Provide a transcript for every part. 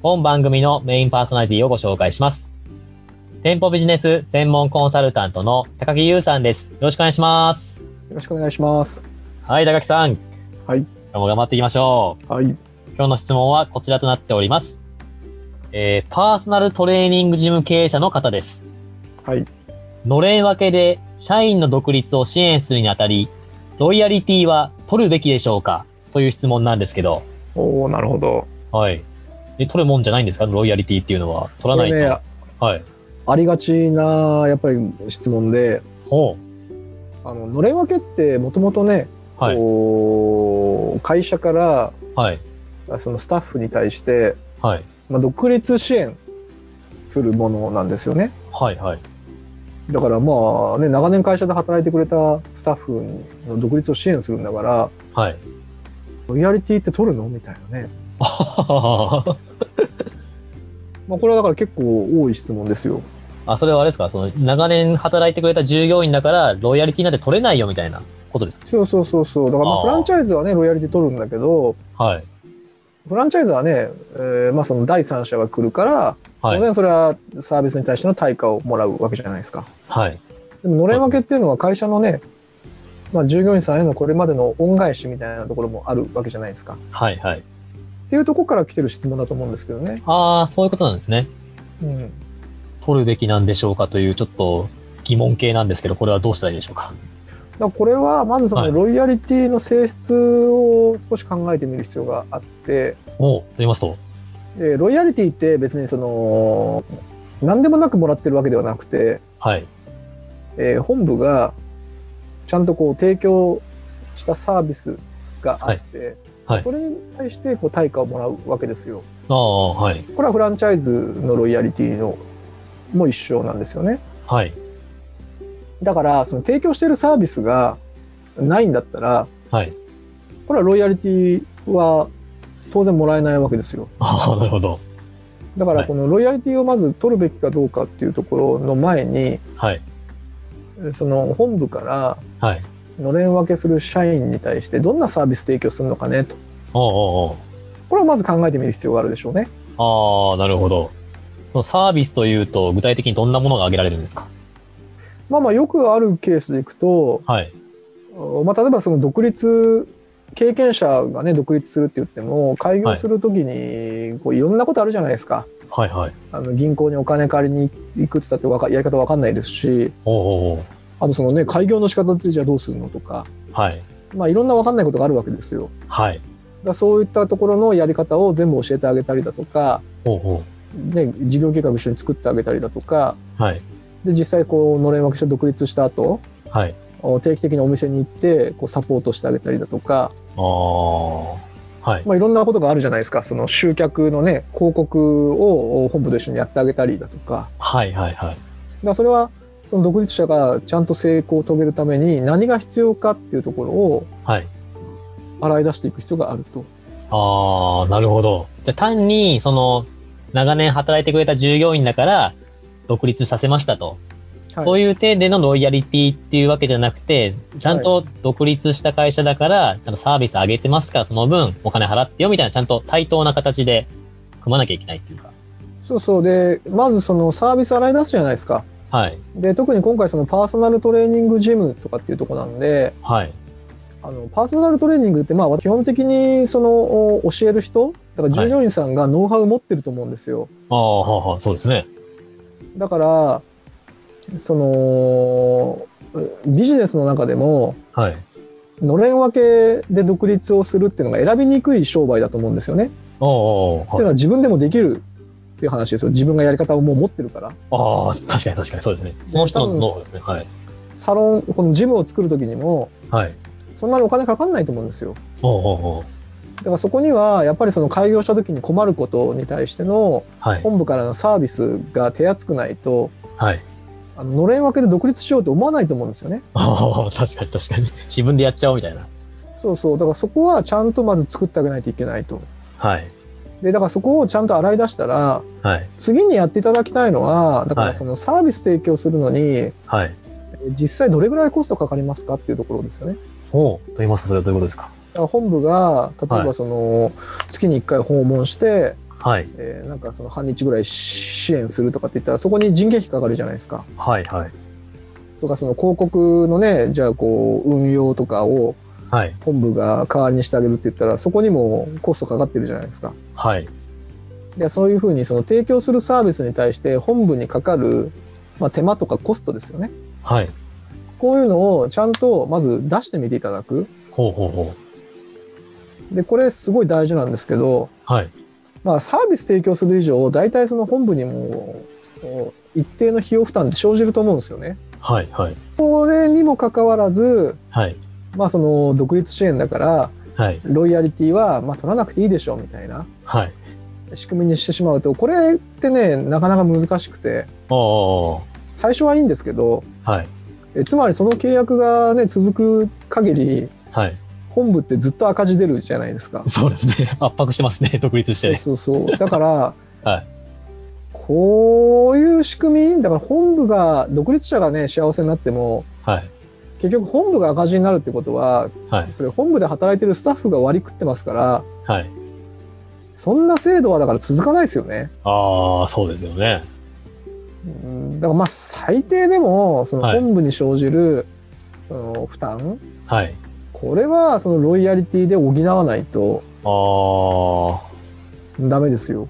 本番組のメインパーソナリティをご紹介します。店舗ビジネス専門コンサルタントの高木優さんです。よろしくお願いします。よろしくお願いします。はい、高木さん。はい。今日も頑張っていきましょう。はい。今日の質問はこちらとなっております。えー、パーソナルトレーニングジム経営者の方です。はい。のれん分けで社員の独立を支援するにあたり、ロイヤリティは取るべきでしょうか？という質問なんですけど。おおなるほど。はい。え、取るもんじゃないんですか？ロイヤリティっていうのは。取らないと。ね、はい。ありがちな、やっぱり質問で、ほあの、のれん分けってもともとね、う。はい。会社から、はい。そのスタッフに対して、はい。まあ、独立支援するものなんですよね。はい。はい。だからまあね、長年会社で働いてくれたスタッフの独立を支援するんだから、はい。ロイヤリティって取るの？みたいなね。まあこれはだから結構多い質問ですよ。あ、それはあれですか？その、長年働いてくれた従業員だから、ロイヤリティなんて取れないよみたいなことですか？そうそうそうそう。だからまあフランチャイズはね、ロイヤリティ取るんだけど、はい。フランチャイズはね、えーまあその第三者が来るから、はい。当然それはサービスに対しての対価をもらうわけじゃないですか。はい。でも、のれん分けっていうのは会社のね、まあ従業員さんへのこれまでの恩返しみたいなところもあるわけじゃないですか。っはい。はい。ていうところから来てる質問だと思うんですけどね。ああ、そういうことなんですね。うん。取るべきなんでしょうかという、ちょっと疑問系なんですけど、これはどうしたらいいでしょうか？だこれはまずそはいのロイヤリティの性質を少し考えてみる必要があって、おうと言いますと？でロイヤリティって別にその、何でもなくもらってるわけではなくて、はい。えー本部がちゃんとこう提供したサービスがあって、はいはいそれに対してこう対価をもらうわけですよ。ああ、はい。これはフランチャイズのロイヤリティのも一緒なんですよね。はい。だからその提供しているサービスがないんだったら、はい。これはロイヤリティは当然もらえないわけですよ。ああ、なるほど。だからこのロイヤリティをまず取るべきかどうかっていうところの前に、はい。その本部からはい。のれん分けする社員に対してどんなサービス提供するのかねと。おうおうこれをまず考えてみる必要があるでしょうね。ああ、なるほど。そのサービスというと、具体的にどんなものが挙げられるんですか？まあまあよくあるケースでいくと、はい。まあ例えばその独立、経験者がね、独立するって言っても、開業するときにこういろんなことあるじゃないですか。はいはい。あの銀行にお金借りに行くって言ったってやり方わかんないですし、おうおうあとそのね、開業の仕方ってじゃあどうするのとか、はい。まあいろんなわかんないことがあるわけですよ。はい。だそういったところのやり方を全部教えてあげたりだとか、おうおうね、事業計画一緒に作ってあげたりだとか、はい。で、実際こう、のれん分けして独立した後、はい。お定期的にお店に行って、こう、サポートしてあげたりだとか、ああ。はい。まあいろんなことがあるじゃないですか。その集客のね、広告を本部と一緒にやってあげたりだとか。はいはいはい。だそれは、その独立者がちゃんと成功を遂げるために何が必要かっていうところをはい。洗い出していく必要があると。ああ、なるほど。じゃあ単に、その、長年働いてくれた従業員だから、独立させましたと。はいそういう点でのロイヤリティっていうわけじゃなくて、ちゃんと独立した会社だから、ちゃんとサービス上げてますから、その分お金払ってよみたいな、ちゃんと対等な形で組まなきゃいけないっていうか。そうそう。で、まずそのサービス洗い出すじゃないですか。はい。で、特に今回そのパーソナルトレーニングジムとかっていうところなんで、はい。あのパーソナルトレーニングってまあ基本的にそのお教える人だから従業員さんがノウハウ持ってると思うんですよ。ああ、はあはあ、そうですね。だからそのビジネスの中でもはい。のれん分けで独立をするっていうのが選びにくい商売だと思うんですよね。ああ、っていうのは自分でもできるっていう話ですよ。自分がやり方をもう持ってるから。ああ、確かに確かにそうですね。その人のですね。はい。サロン、このジムを作る時にも、はい。そんなにお金かかんないと思うんですよ。だからそこには、やっぱりその開業した時に困ることに対してのはい。本部からのサービスが手厚くないと、はい。あののれん分けで独立しようと思わないと思うんですよね。ああ、確かに確かに。自分でやっちゃおうみたいな。そうそう。だからそこはちゃんとまず作ってあげないといけないと。はい。で、だからそこをちゃんと洗い出したら、はい。次にやっていただきたいのは、だかはいらそのサービス提供するのに、はい。実際どれぐらいコストかかりますかっていうところですよね。ほう。と言いますと、それはどういうことですか？本部が例えはいばその月に1回訪問して、はい。えーなんかその半日ぐらい支援するとかって言ったらそこに人件費かかるじゃないですか。はい。はい。とかその広告のねじゃあこう運用とかをはい。本部が代わりにしてあげるって言ったらそこにもコストかかってるじゃないですか。はい。でそういうふうにその提供するサービスに対して本部にかかる、まあ、手間とかコストですよね。はい。こういうのをちゃんとまず出してみていただく。ほうほうほでこれすごい大事なんですけど、う。はい。まあ、サービス提供する以上大体その本部にも一定の費用負担って生じると思うんですよね。はい。はい。これにもかかわらず、はい。まあ、その独立支援だからはい。ロイヤリティはまあ取らなくていいでしょうみたいなはい。仕組みにしてしまうとこれってねなかなか難しくて最初はいいんですけどはい。えつまりその契約がね続く限りはい。本部ってずっと赤字出るじゃないですか。そうですね。圧迫してますね。独立しそうて。そうそうだから、はいこういう仕組みだから本部が独立者がね幸せになってもはい。結局本部が赤字になるってことははい。それ本部で働いてるスタッフが割り食ってますからはい。そんな制度はだから続かないですよね。ああ、そうですよね。うんだからまあ最低でもそのはい本部に生じる、その負担はい。これはそのロイヤリティで補わないとあダメですよ。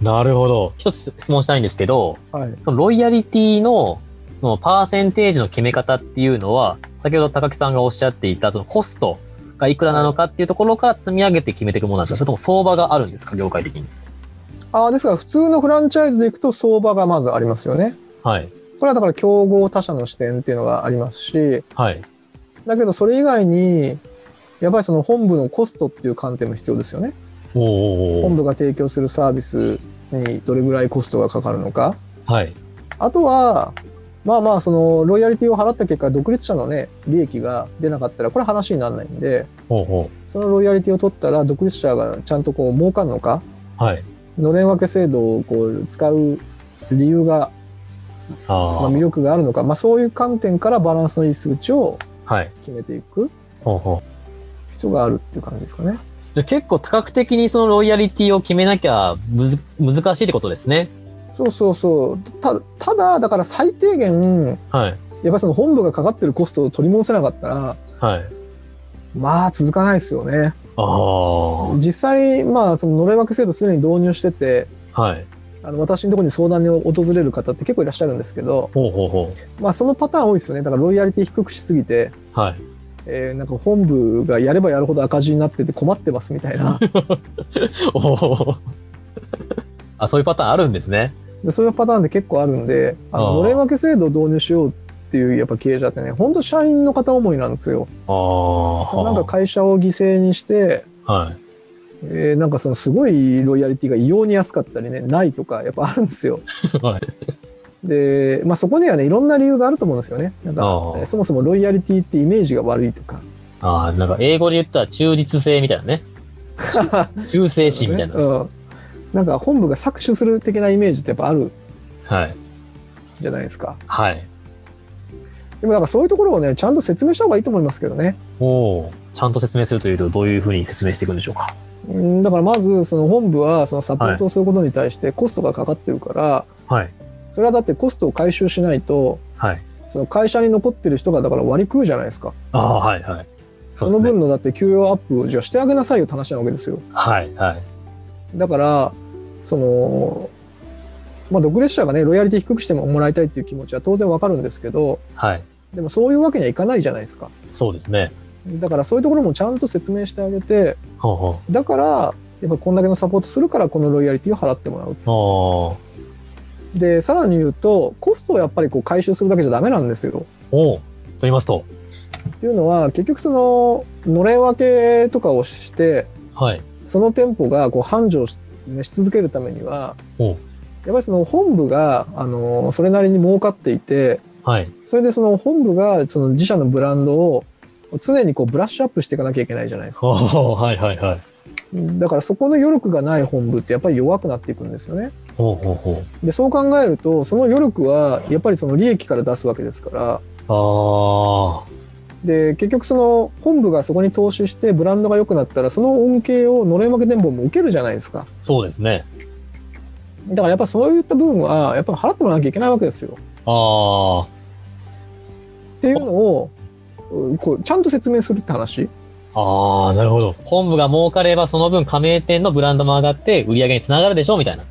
あ、なるほど。一つ質問したいんですけど、はい。そのロイヤリティの、そのパーセンテージの決め方っていうのは、先ほど高木さんがおっしゃっていた、そのコストがいくらなのかっていうところから積み上げて決めていくものなんですか？それとも相場があるんですか？業界的に。ああですから普通のフランチャイズでいくと相場がまずありますよね。はい。これはだから競合他社の視点っていうのがありますし、はい。だけどそれ以外に、やっぱりその本部のコストっていう観点も必要ですよね。本部が提供するサービスにどれぐらいコストがかかるのか。はい。あとは、まあまあ、そのロイヤリティを払った結果、独立者のね、利益が出なかったら、これ話にならないんで、ほうほそのロイヤリティを取ったら、独立者がちゃんとこう儲かるのか、う。はい。のれん分け制度をこう使う理由が、まああ、魅力があるのか、まあそういう観点からバランスのいい数値をあ。はい。決めていく。必要があるっていう感じですかね。じゃあ結構多角的にそのロイヤリティを決めなきゃむず難しいってことですね。そうそうそう。たただ、だから最低限、はい。やっぱりその本部がかかってるコストを取り戻せなかったら、はい。まあ続かないですよね。ああ。実際、まあそののれん分け制度すでに導入してて、はい。あの私のところに相談に訪れる方って結構いらっしゃるんですけど、ほうほうほまあそのパターン多いですよね。だからロイヤリティ低くしすぎて、う。はい。えーなんか本部がやればやるほど赤字になってて困ってますみたいな。おお。あ、そういうパターンあるんですね。でそういうパターンで結構あるんで、あののれん分け制度を導入しようっていうやっぱ経営者ってね、本当社員の方思いなんですよ。ああ。なんか会社を犠牲にして、はい。えーなんかそのすごいロイヤリティが異様に安かったりね、ないとかやっぱあるんですよ。はい。で、まあそこにはね、いろんな理由があると思うんですよね。なんかそもそもロイヤリティってイメージが悪いとか。ああ、なんか英語で言ったら忠実性みたいなね。忠 誠心みたいな。うん。なんか本部が搾取する的なイメージってやっぱあるはい。じゃないですか。はい。でもなんかそういうところをね、ちゃんと説明した方がいいと思いますけどね。おお。ちゃんと説明するというと、どういうふうに説明していくんでしょうか。うんだからまずその本部はそのサポートをすることに対してコストがかかってるから、はい。それはだってコストを回収しないとはい。その会社に残ってる人がだから割り食うじゃないですか。ああ、はい、はい。その分のだって給与アップをじゃあしてあげなさいよって話なわけですよ。はい、はい。だから、その、まあ、独立者がね、ロイヤリティ低くしてももらいたいっていう気持ちは当然わかるんですけど、はい。でもそういうわけにはいかないじゃないですか。そうですね。だからそういうところもちゃんと説明してあげて、ほうほだから、やっぱこんだけのサポートするからこのロイヤリティを払ってもらう。で、さらに言うと、コストをやっぱりこう回収するだけじゃダメなんですよ。おーと言いますと。っていうのは、結局その、のれん分けとかをして、はい。その店舗がこう繁盛し,、ね、し続けるためには、おやっぱりその本部が、あの、それなりに儲かっていて、はい。それでその本部がその自社のブランドを常にこうブラッシュアップしていかなきゃいけないじゃないですか。はい、はい、はい。だからそこの余力がない本部ってやっぱり弱くなっていくんですよね。ほうほうほう。で、そう考えると、その余力はやっぱりその利益から出すわけですから、あで、結局その本部がそこに投資してブランドが良くなったら、その恩恵をのれん分け店舗も受けるじゃないですか。ーそうですね。だからやっぱそういった部分は、やっぱり払ってもらわなきゃいけないわけですよ。ああ。っていうのを、うんこうちゃんと説明するって話。ああ、なるほど。本部が儲かればその分加盟店のブランドも上がって売り上げにつながるでしょみたいな。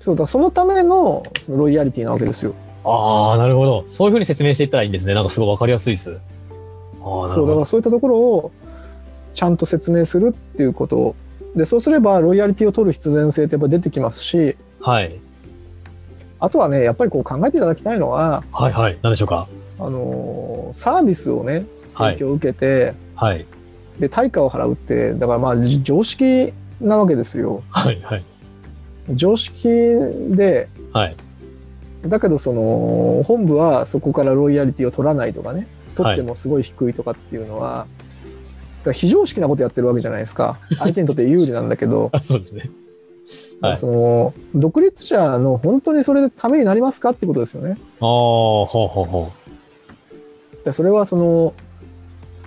そうだ、そのためのそのロイヤリティなわけですよ。ああ、なるほど。そういうふうに説明していったらいいんですね。なんかすごいわかりやすいです。そう、だ。からそういったところをちゃんと説明するっていうこと。で、そうすればロイヤリティを取る必然性ってやっぱ出てきますし、はい。あとはね、やっぱりこう考えていただきたいのは、はいはい。何でしょうか？あのーサービスをね、はい。提供を受けて、はい。で、対価を払うって、だからまあじ常識なわけですよ。はい。はい。常識で、はい。だけどその本部はそこからロイヤリティを取らないとかね取ってもすごい低いとかっていうのは、非常識なことやってるわけじゃないですか相手にとって有利なんだけどあ そうですね。その独立者の本当にそれでためになりますかってことですよね。ああ、ほうほうほでそれはその、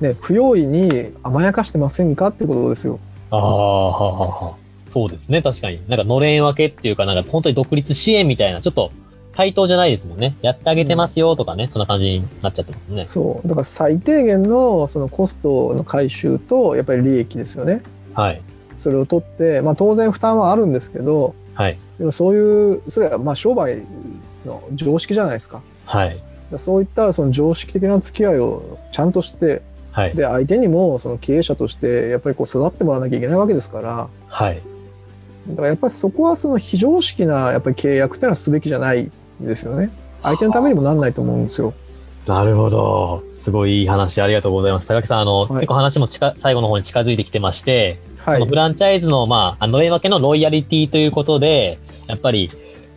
ね、不用意に甘やかしてませんかってことですよ。う。ああ、はあはあはあ。そうですね。確かに。なんか、のれん分けっていうか、なんか、本当に独立支援みたいな、ちょっと、対等じゃないですもんね。やってあげてますよとかね、そんな感じになっちゃってますもんね。そうだから最低限のそのコストの回収とやっぱり利益ですよね。はい。それを取って、まあ、当然負担はあるんですけどはい。でもそういうそれはまあ商売の常識じゃないですか。はい。そういったその常識的な付き合いをちゃんとしてはい。で相手にもその経営者としてやっぱりこう育ってもらわなきゃいけないわけですからはい。だからやっぱりそこはその非常識なやっぱり契約っていうのはすべきじゃないんですよね。相手のためにもなんないと思うんですよ。なるほど。すごいいい話ありがとうございます。高木さん、あの、はい結構話も近最後の方に近づいてきてまして、はいフ。ランチャイズの、まあ、あの、のれん分けのロイヤリティということで、やっぱり、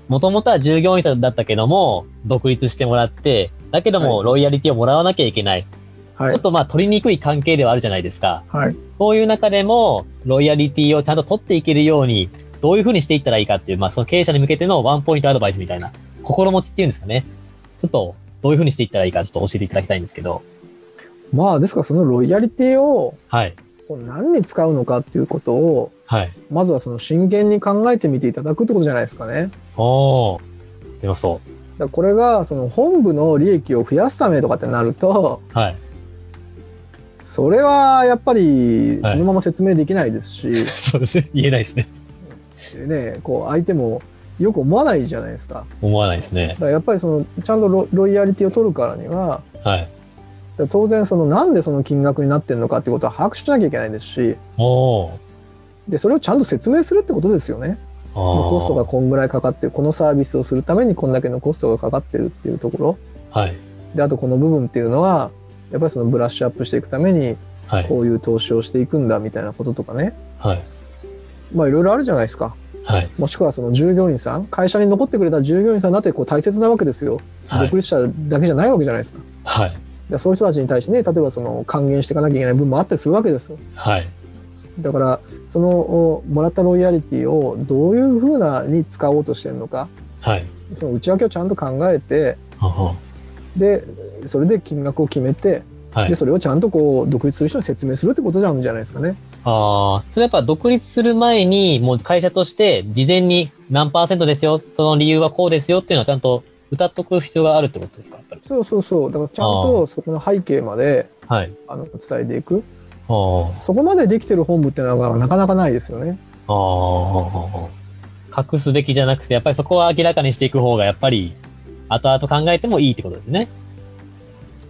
もともとは従業員さんだったけども、独立してもらって、だけども、はいロイヤリティをもらわなきゃいけない。はいちょっ。とまあ、取りにくい関係ではあるじゃないですか。はい。そういう中でも、ロイヤリティをちゃんと取っていけるように、どういうふうにしていったらいいかっていう、まあ、その経営者に向けてのワンポイントアドバイスみたいな、心持ちっていうんですかね。ちょっと、どういうふうにしていったらいいか、ちょっと教えていただきたいんですけど。まあですからそのロイヤリティをはい。何に使うのかっていうことをはい。まずはその真剣に考えてみていただくってことじゃないですかね。おー。出ますと。だこれがその本部の利益を増やすためとかってなるとはい。それはやっぱりはいそのまま説明できないですし、そうですね。言えないですね。ね、こう相手もよく思わないじゃないですか。思わないですねだ。からやっぱりそのちゃんとロロイヤリティを取るからにははい。当然そのなんでその金額になってるのかってことは把握しなきゃいけないですし。でそれをちゃんと説明するってことですよね。コストがこんぐらいかかってるこのサービスをするためにこんだけのコストがかかってるっていうところはい。であとこの部分っていうのはやっぱりそのブラッシュアップしていくためにはい。こういう投資をしていくんだみたいなこととかねはい。まあいろいろあるじゃないですかはい。もしくはその従業員さん会社に残ってくれた従業員さんだってこう大切なわけですよ、はい独。立者だけじゃないわけじゃないですかはい。でそういう人たちに対してね例えばその還元していかなきゃいけない部分もあったりするわけですよはい。だからそのおもらったロイヤリティをどういうふうなに使おうとしてるのかはい。その内訳をちゃんと考えてははでそれで金額を決めて、はいで。それをちゃんとこう独立する人に説明するってことなんじゃないですかね。ああ、それやっぱ独立する前に、もう会社として事前に何パーセントですよ、その理由はこうですよっていうのはちゃんと歌っとく必要があるってことですか？そうそうそうだからちゃんとそこの背景まではい。あの伝えていくあそこまでできてる本部っていうのはなかなかないですよね。あ。ああ。隠すべきじゃなくて、やっぱりそこは明らかにしていく方が、やっぱり、後々考えてもいいってことですね。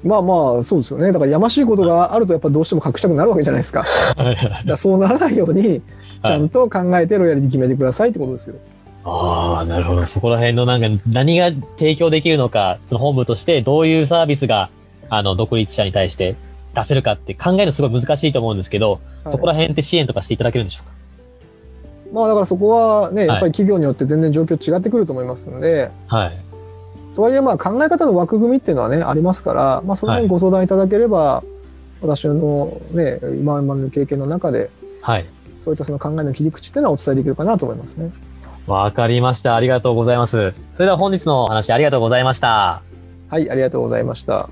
まあまあ、そうですよね。だからやましいことがあるとやっぱどうしても隠したくなるわけじゃないですか。だそうならないように、ちゃんと考えてロイヤリティ決めてくださいってことですよ。ああ、なるほど。そこら辺のなんか、何が提供できるのか、その本部としてどういうサービスが、あの、独立者に対して出せるかって考えるのすごい難しいと思うんですけど、はいそこら辺って支援とかしていただけるんでしょうまあだからそこはね、やっぱり企業によって全然状況違ってくると思いますので、かはい。とはいえまあ考え方の枠組みっていうのはね、ありますから、まあその辺ご相談いただければ、私のね、今までの経験の中で、はい。そういったその考えの切り口っていうのはお伝えできるかなと思いますね。わかりました。ありがとうございます。それでは本日のお話ありがとうございました。はい、ありがとうございました。